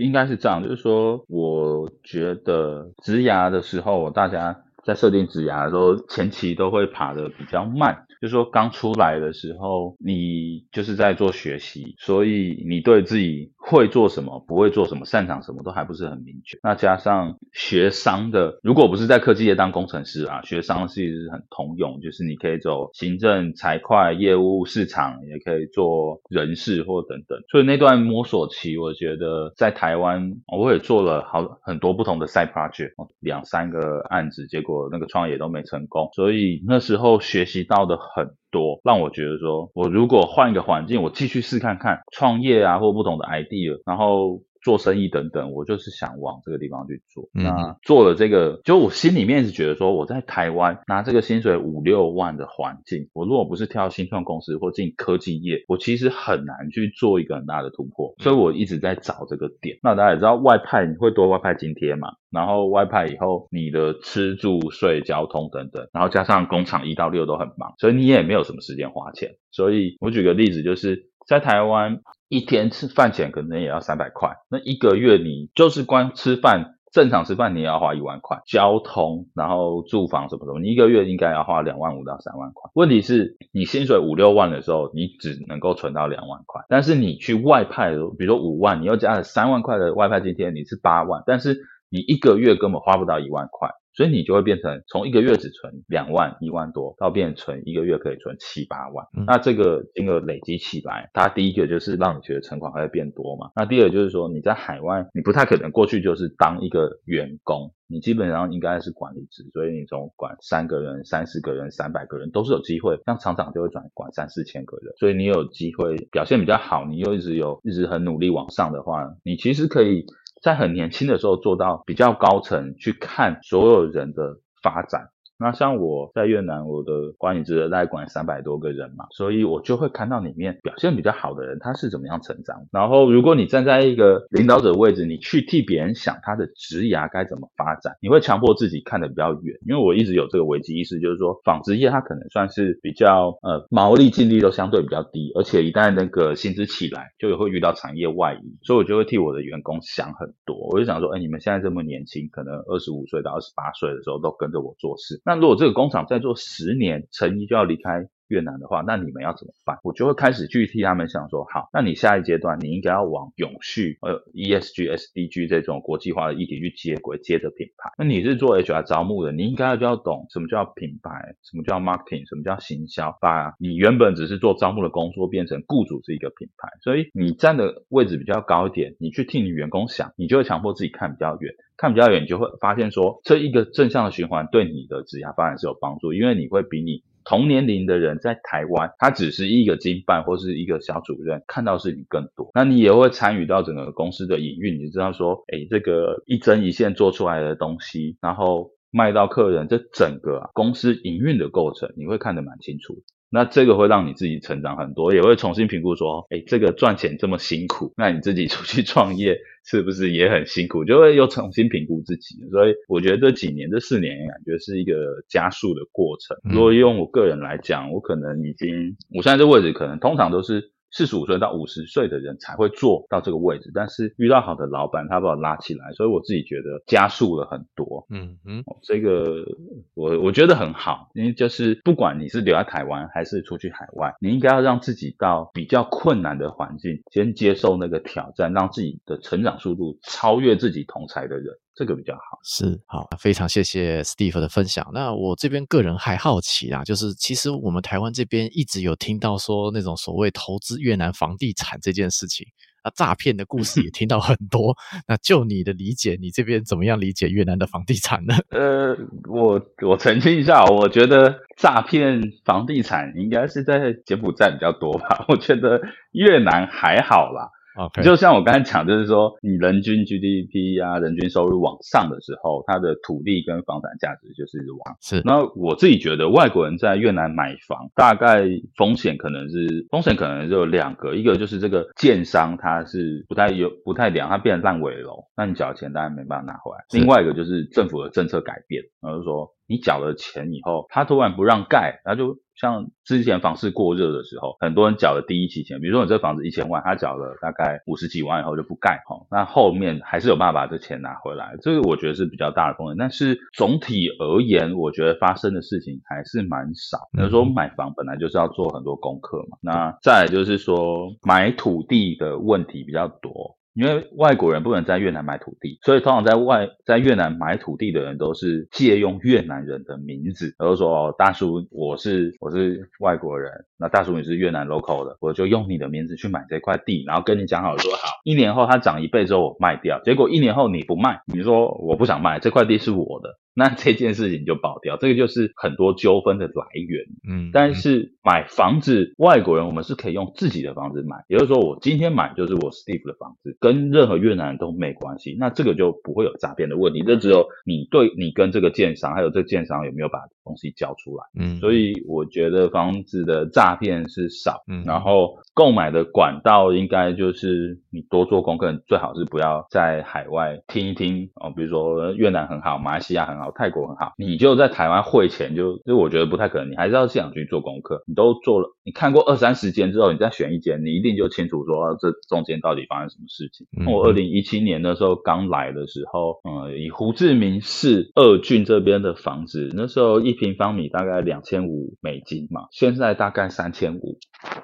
应该是这样，就是说，我觉得植牙的时候，大家。在设定指牙的时候，前期都会爬的比较慢。就说刚出来的时候，你就是在做学习，所以你对自己会做什么、不会做什么、擅长什么都还不是很明确。那加上学商的，如果不是在科技业当工程师啊，学商其实是很通用，就是你可以走行政、财会、业务、市场，也可以做人事或等等。所以那段摸索期，我觉得在台湾我也做了好很多不同的 side project，两三个案子，结果那个创业都没成功。所以那时候学习到的。很多让我觉得说，我如果换一个环境，我继续试看看创业啊，或不同的 idea，然后。做生意等等，我就是想往这个地方去做。嗯、那做了这个，就我心里面是觉得说，我在台湾拿这个薪水五六万的环境，我如果不是跳新创公司或进科技业，我其实很难去做一个很大的突破。所以我一直在找这个点。那大家也知道，外派你会多外派津贴嘛？然后外派以后，你的吃住睡交通等等，然后加上工厂一到六都很忙，所以你也没有什么时间花钱。所以我举个例子，就是在台湾。一天吃饭钱可能也要三百块，那一个月你就是光吃饭，正常吃饭你也要花一万块，交通，然后住房什么什么，你一个月应该要花两万五到三万块。问题是，你薪水五六万的时候，你只能够存到两万块，但是你去外派，比如说五万，你又加了三万块的外派津贴，你是八万，但是你一个月根本花不到一万块。所以你就会变成从一个月只存两万一万多，到变成存一个月可以存七八万。嗯、那这个金额累积起来，它第一个就是让你觉得存款会变多嘛。那第二个就是说你在海外，你不太可能过去就是当一个员工，你基本上应该是管理职，所以你从管三个人、三十个人、三百个人都是有机会。像厂长就会转管三四千个人，所以你有机会表现比较好，你又一直有一直很努力往上的话，你其实可以。在很年轻的时候做到比较高层去看所有人的发展。那像我在越南，我的管理职大概管三百多个人嘛，所以我就会看到里面表现比较好的人，他是怎么样成长。然后，如果你站在一个领导者位置，你去替别人想他的职涯该怎么发展，你会强迫自己看得比较远。因为我一直有这个危机意识，就是说纺织业它可能算是比较呃毛利净利都相对比较低，而且一旦那个薪资起来，就会遇到产业外移，所以我就会替我的员工想很多。我就想说，哎，你们现在这么年轻，可能二十五岁到二十八岁的时候都跟着我做事。那如果这个工厂再做十年，成衣就要离开越南的话，那你们要怎么办？我就会开始去替他们想说，好，那你下一阶段你应该要往永续、呃 ESG、SDG 这种国际化的议题去接轨，接着品牌。那你是做 HR 招募的，你应该就要懂什么叫品牌，什么叫 marketing，什么叫行销，把你原本只是做招募的工作变成雇主是一个品牌。所以你站的位置比较高一点，你去替你员工想，你就会强迫自己看比较远。看比较远，你就会发现说，这一个正向的循环对你的职业发展是有帮助，因为你会比你同年龄的人在台湾，他只是一个经办或是一个小主任，看到事情更多。那你也会参与到整个公司的营运，你知道说，哎，这个一针一线做出来的东西，然后卖到客人，这整个公司营运的过程，你会看得蛮清楚。那这个会让你自己成长很多，也会重新评估说，哎，这个赚钱这么辛苦，那你自己出去创业。是不是也很辛苦？就会又重新评估自己，所以我觉得这几年、这四年感觉是一个加速的过程。如果用我个人来讲，我可能已经，我现在这位置可能通常都是。四十五岁到五十岁的人才会做到这个位置，但是遇到好的老板，他把我拉起来，所以我自己觉得加速了很多。嗯嗯，这个我我觉得很好，因为就是不管你是留在台湾还是出去海外，你应该要让自己到比较困难的环境，先接受那个挑战，让自己的成长速度超越自己同才的人。这个比较好，是好，非常谢谢 Steve 的分享。那我这边个人还好奇啊，就是其实我们台湾这边一直有听到说那种所谓投资越南房地产这件事情，那诈骗的故事也 听到很多。那就你的理解，你这边怎么样理解越南的房地产呢？呃，我我澄清一下，我觉得诈骗房地产应该是在柬埔寨比较多吧，我觉得越南还好啦。Okay. 就像我刚才讲，就是说，你人均 GDP 啊，人均收入往上的时候，它的土地跟房产价值就是往是。那我自己觉得，外国人在越南买房，大概风险可能是风险可能就有两个，一个就是这个建商他是不太有不太良，他变烂尾楼，那你缴的钱当然没办法拿回来。另外一个就是政府的政策改变，然后说你缴了钱以后，他突然不让盖，然后就。像之前房市过热的时候，很多人缴了第一期钱，比如说你这房子一千万，他缴了大概五十几万以后就不盖，哈，那后面还是有办法把这钱拿回来，这个我觉得是比较大的风险。但是总体而言，我觉得发生的事情还是蛮少。比如说买房本来就是要做很多功课嘛，那再来就是说买土地的问题比较多。因为外国人不能在越南买土地，所以通常在外在越南买土地的人都是借用越南人的名字，比如说哦，大叔，我是我是外国人，那大叔你是越南 local 的，我就用你的名字去买这块地，然后跟你讲好说好，一年后它涨一倍之后我卖掉，结果一年后你不卖，你说我不想卖，这块地是我的。那这件事情就爆掉，这个就是很多纠纷的来源。嗯，但是买房子，外国人我们是可以用自己的房子买，也就是说，我今天买就是我 Steve 的房子，跟任何越南人都没关系。那这个就不会有诈骗的问题，这只有你对你跟这个建商，还有这个建商有没有把东西交出来。嗯，所以我觉得房子的诈骗是少，嗯，然后购买的管道应该就是你多做功课，最好是不要在海外听一听哦，比如说越南很好，马来西亚很好。泰国很好，你就在台湾汇钱就，就就我觉得不太可能，你还是要现场去做功课。你都做了，你看过二三十间之后，你再选一间，你一定就清楚说这中间到底发生什么事情。嗯、我二零一七年的时候刚来的时候，嗯，以胡志明市二郡这边的房子，那时候一平方米大概两千五美金嘛，现在大概三千五。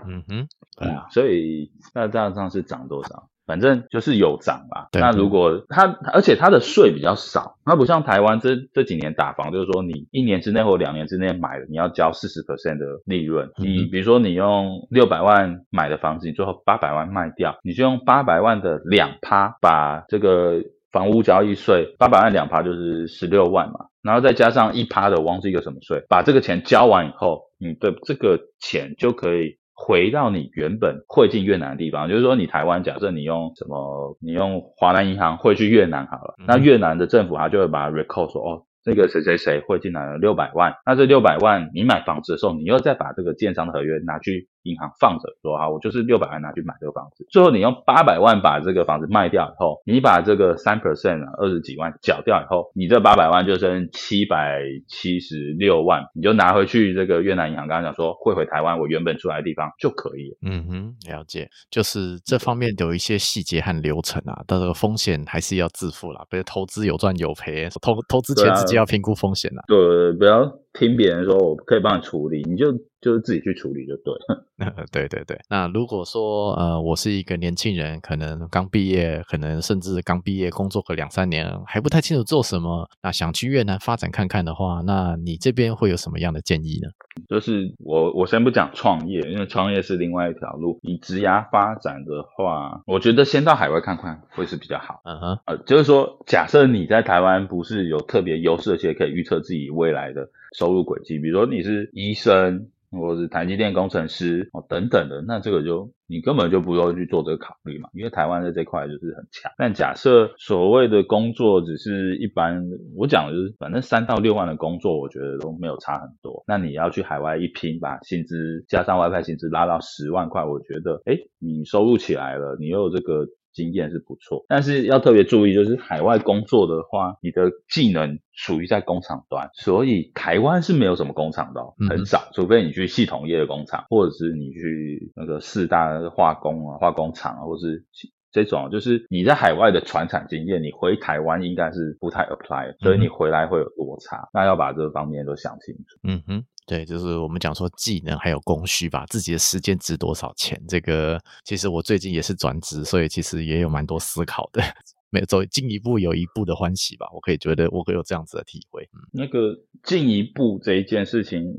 嗯哼，对啊，所以那这样上是涨多少？反正就是有涨吧。那如果它，而且它的税比较少，它不像台湾这这几年打房，就是说你一年之内或两年之内买了，你要交四十 percent 的利润。嗯、你比如说你用六百万买的房子，你最后八百万卖掉，你就用八百万的两趴把这个房屋交易税，八百万两趴就是十六万嘛，然后再加上一趴的，我忘记一个什么税，把这个钱交完以后，你的这个钱就可以。回到你原本汇进越南的地方，就是说你台湾假设你用什么，你用华南银行汇去越南好了，那越南的政府他就会把它 record 说哦。这个谁谁谁汇进来了六百万，那这六百万你买房子的时候，你又再把这个建商的合约拿去银行放着，说啊，我就是六百万拿去买这个房子。最后你用八百万把这个房子卖掉以后，你把这个三 percent 啊二十几万缴掉以后，你这八百万就剩七百七十六万，你就拿回去这个越南银行，刚刚讲说汇回台湾我原本出来的地方就可以了。嗯哼，了解，就是这方面有一些细节和流程啊，但这个风险还是要自负啦，比如投资有赚有赔，投投资前自己要评估风险啦。对，不要听别人说我可以帮你处理，你就。就是自己去处理就对了。对对对。那如果说呃，我是一个年轻人，可能刚毕业，可能甚至刚毕业工作个两三年，还不太清楚做什么，那想去越南发展看看的话，那你这边会有什么样的建议呢？就是我我先不讲创业，因为创业是另外一条路。以职涯发展的话，我觉得先到海外看看会是比较好。嗯哼，呃，就是说，假设你在台湾不是有特别优势，而且可以预测自己未来的收入轨迹，比如说你是医生。或者是台积电工程师哦等等的，那这个就你根本就不用去做这个考虑嘛，因为台湾在这块就是很强。但假设所谓的工作只是一般，我讲的就是反正三到六万的工作，我觉得都没有差很多。那你要去海外一拼，把薪资加上外派薪资拉到十万块，我觉得诶，你收入起来了，你又有这个。经验是不错，但是要特别注意，就是海外工作的话，你的技能属于在工厂端，所以台湾是没有什么工厂的，很少，除非你去系统业的工厂，或者是你去那个四大化工啊、化工厂啊，或是这种，就是你在海外的传产经验，你回台湾应该是不太 apply，所以你回来会有落差，那要把这方面都想清楚。嗯哼。对，就是我们讲说技能还有供需吧，自己的时间值多少钱？这个其实我最近也是转职，所以其实也有蛮多思考的。没有走进一步有一步的欢喜吧，我可以觉得我会有这样子的体会。嗯，那个进一步这一件事情，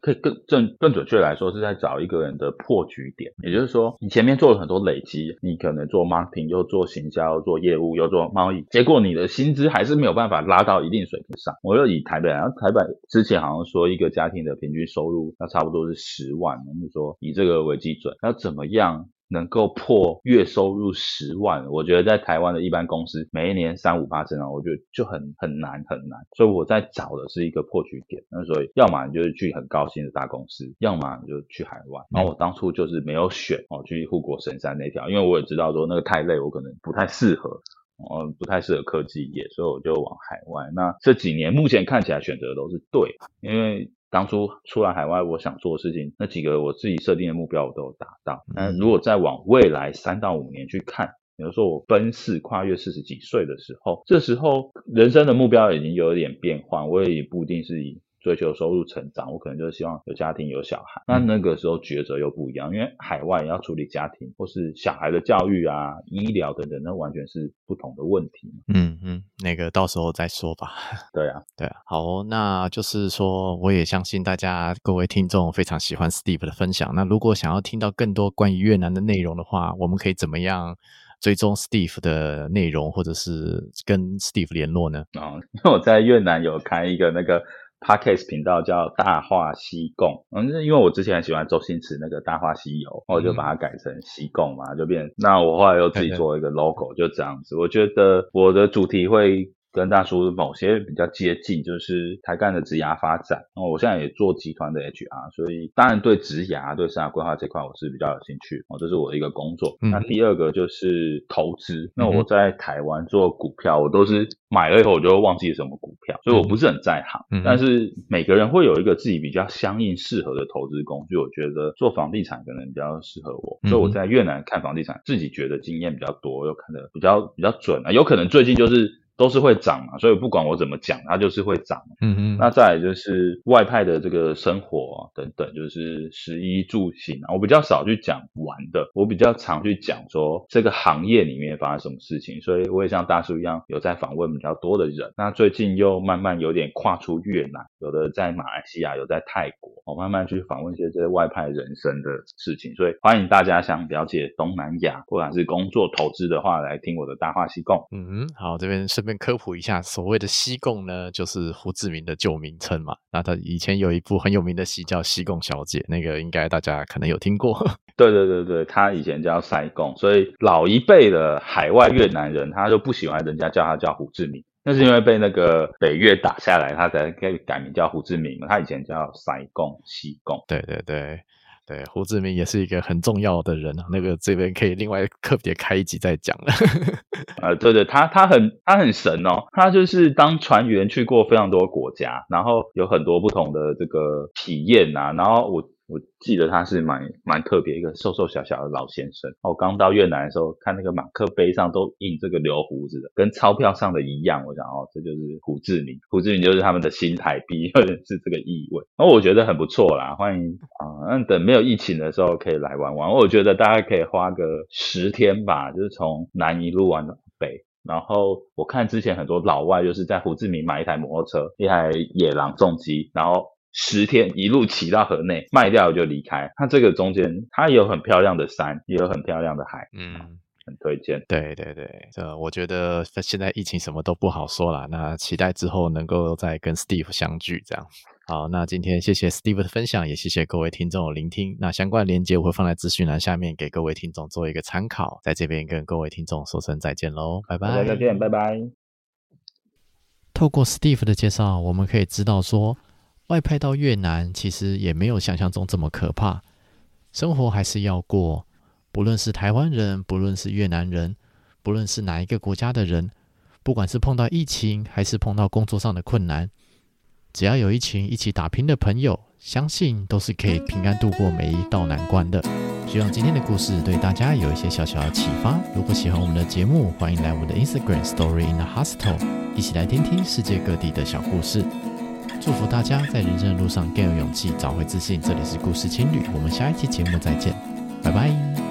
可以更正更准确来说是在找一个人的破局点，也就是说你前面做了很多累积，你可能做 marketing 又做行销又做业务又做贸易，结果你的薪资还是没有办法拉到一定水平上。我又以台北，然后台北之前好像说一个家庭的平均收入要差不多是十万，我们说以这个为基准，那怎么样？能够破月收入十万，我觉得在台湾的一般公司每一年三五八成啊，我觉得就很很难很难。所以我在找的是一个破局点。那所以要么你就是去很高薪的大公司，要么你就去海外。然后我当初就是没有选哦去护国神山那条，因为我也知道说那个太累，我可能不太适合。嗯，不太适合科技业，所以我就往海外。那这几年目前看起来选择都是对，因为当初出来海外，我想做的事情，那几个我自己设定的目标我都有达到。那如果再往未来三到五年去看，比如说我奔四跨越四十几岁的时候，这时候人生的目标已经有点变换，我也不一定是以。追求收入成长，我可能就是希望有家庭有小孩。那那个时候抉择又不一样，因为海外要处理家庭或是小孩的教育啊、医疗等等，那完全是不同的问题。嗯嗯，那个到时候再说吧。对啊，对啊。好，那就是说，我也相信大家各位听众非常喜欢 Steve 的分享。那如果想要听到更多关于越南的内容的话，我们可以怎么样追踪 Steve 的内容，或者是跟 Steve 联络呢？啊、哦，因 为我在越南有开一个那个。Podcast 频道叫大话西贡，嗯，因为我之前很喜欢周星驰那个《大话西游》，我就把它改成西贡嘛，就变。那我后来又自己做一个 logo，就这样子。我觉得我的主题会。跟大叔某些比较接近，就是台干的职涯发展。那我现在也做集团的 HR，所以当然对职涯、对生涯规划这块我是比较有兴趣。哦，这是我的一个工作。嗯、那第二个就是投资。那我在台湾做股票，我都是买了以后我就会忘记什么股票，所以我不是很在行。嗯、但是每个人会有一个自己比较相应适合的投资工具。我觉得做房地产可能比较适合我，所以我在越南看房地产，自己觉得经验比较多，又看的比较比较准啊。有可能最近就是。都是会涨嘛，所以不管我怎么讲，它就是会涨。嗯嗯。那再来就是外派的这个生活等等，就是食衣住行啊。我比较少去讲玩的，我比较常去讲说这个行业里面发生什么事情。所以我也像大叔一样，有在访问比较多的人。那最近又慢慢有点跨出越南，有的在马来西亚，有在泰国，我慢慢去访问一些这些外派人生的事情。所以欢迎大家想了解东南亚，或者是工作投资的话，来听我的大话西贡。嗯嗯，好，这边是。科普一下，所谓的西贡呢，就是胡志明的旧名称嘛。那他以前有一部很有名的戏叫《西贡小姐》，那个应该大家可能有听过。对对对对，他以前叫塞贡，所以老一辈的海外越南人，他就不喜欢人家叫他叫胡志明，那是因为被那个北越打下来，他才可以改名叫胡志明嘛。他以前叫塞贡西贡。对对对。对，胡志明也是一个很重要的人啊，那个这边可以另外特别开一集再讲了。啊，对对，他他很他很神哦，他就是当船员去过非常多国家，然后有很多不同的这个体验啊，然后我。我记得他是蛮蛮特别，一个瘦瘦小小的老先生。我刚到越南的时候，看那个马克杯上都印这个留胡子的，跟钞票上的一样。我想哦，这就是胡志明，胡志明就是他们的新台币，或者是这个意味。然后我觉得很不错啦，欢迎啊！那等没有疫情的时候可以来玩玩。我觉得大概可以花个十天吧，就是从南一路玩到北。然后我看之前很多老外就是在胡志明买一台摩托车，一台野狼重机，然后。十天一路骑到河内，卖掉就离开。它这个中间，它也有很漂亮的山，也有很漂亮的海，嗯，很推荐。对对对，这我觉得现在疫情什么都不好说了。那期待之后能够再跟 Steve 相聚，这样。好，那今天谢谢 Steve 的分享，也谢谢各位听众的聆听。那相关链接我会放在资讯栏下面，给各位听众做一个参考。在这边跟各位听众说声再见喽，拜拜。再见，拜拜。透过 Steve 的介绍，我们可以知道说。外派到越南，其实也没有想象中这么可怕。生活还是要过，不论是台湾人，不论是越南人，不论是哪一个国家的人，不管是碰到疫情，还是碰到工作上的困难，只要有一群一起打拼的朋友，相信都是可以平安度过每一道难关的。希望今天的故事对大家有一些小小的启发。如果喜欢我们的节目，欢迎来我们的 Instagram Story in the Hostel，一起来听听世界各地的小故事。祝福大家在人生的路上更有勇气，找回自信。这里是故事情侣，我们下一期节目再见，拜拜。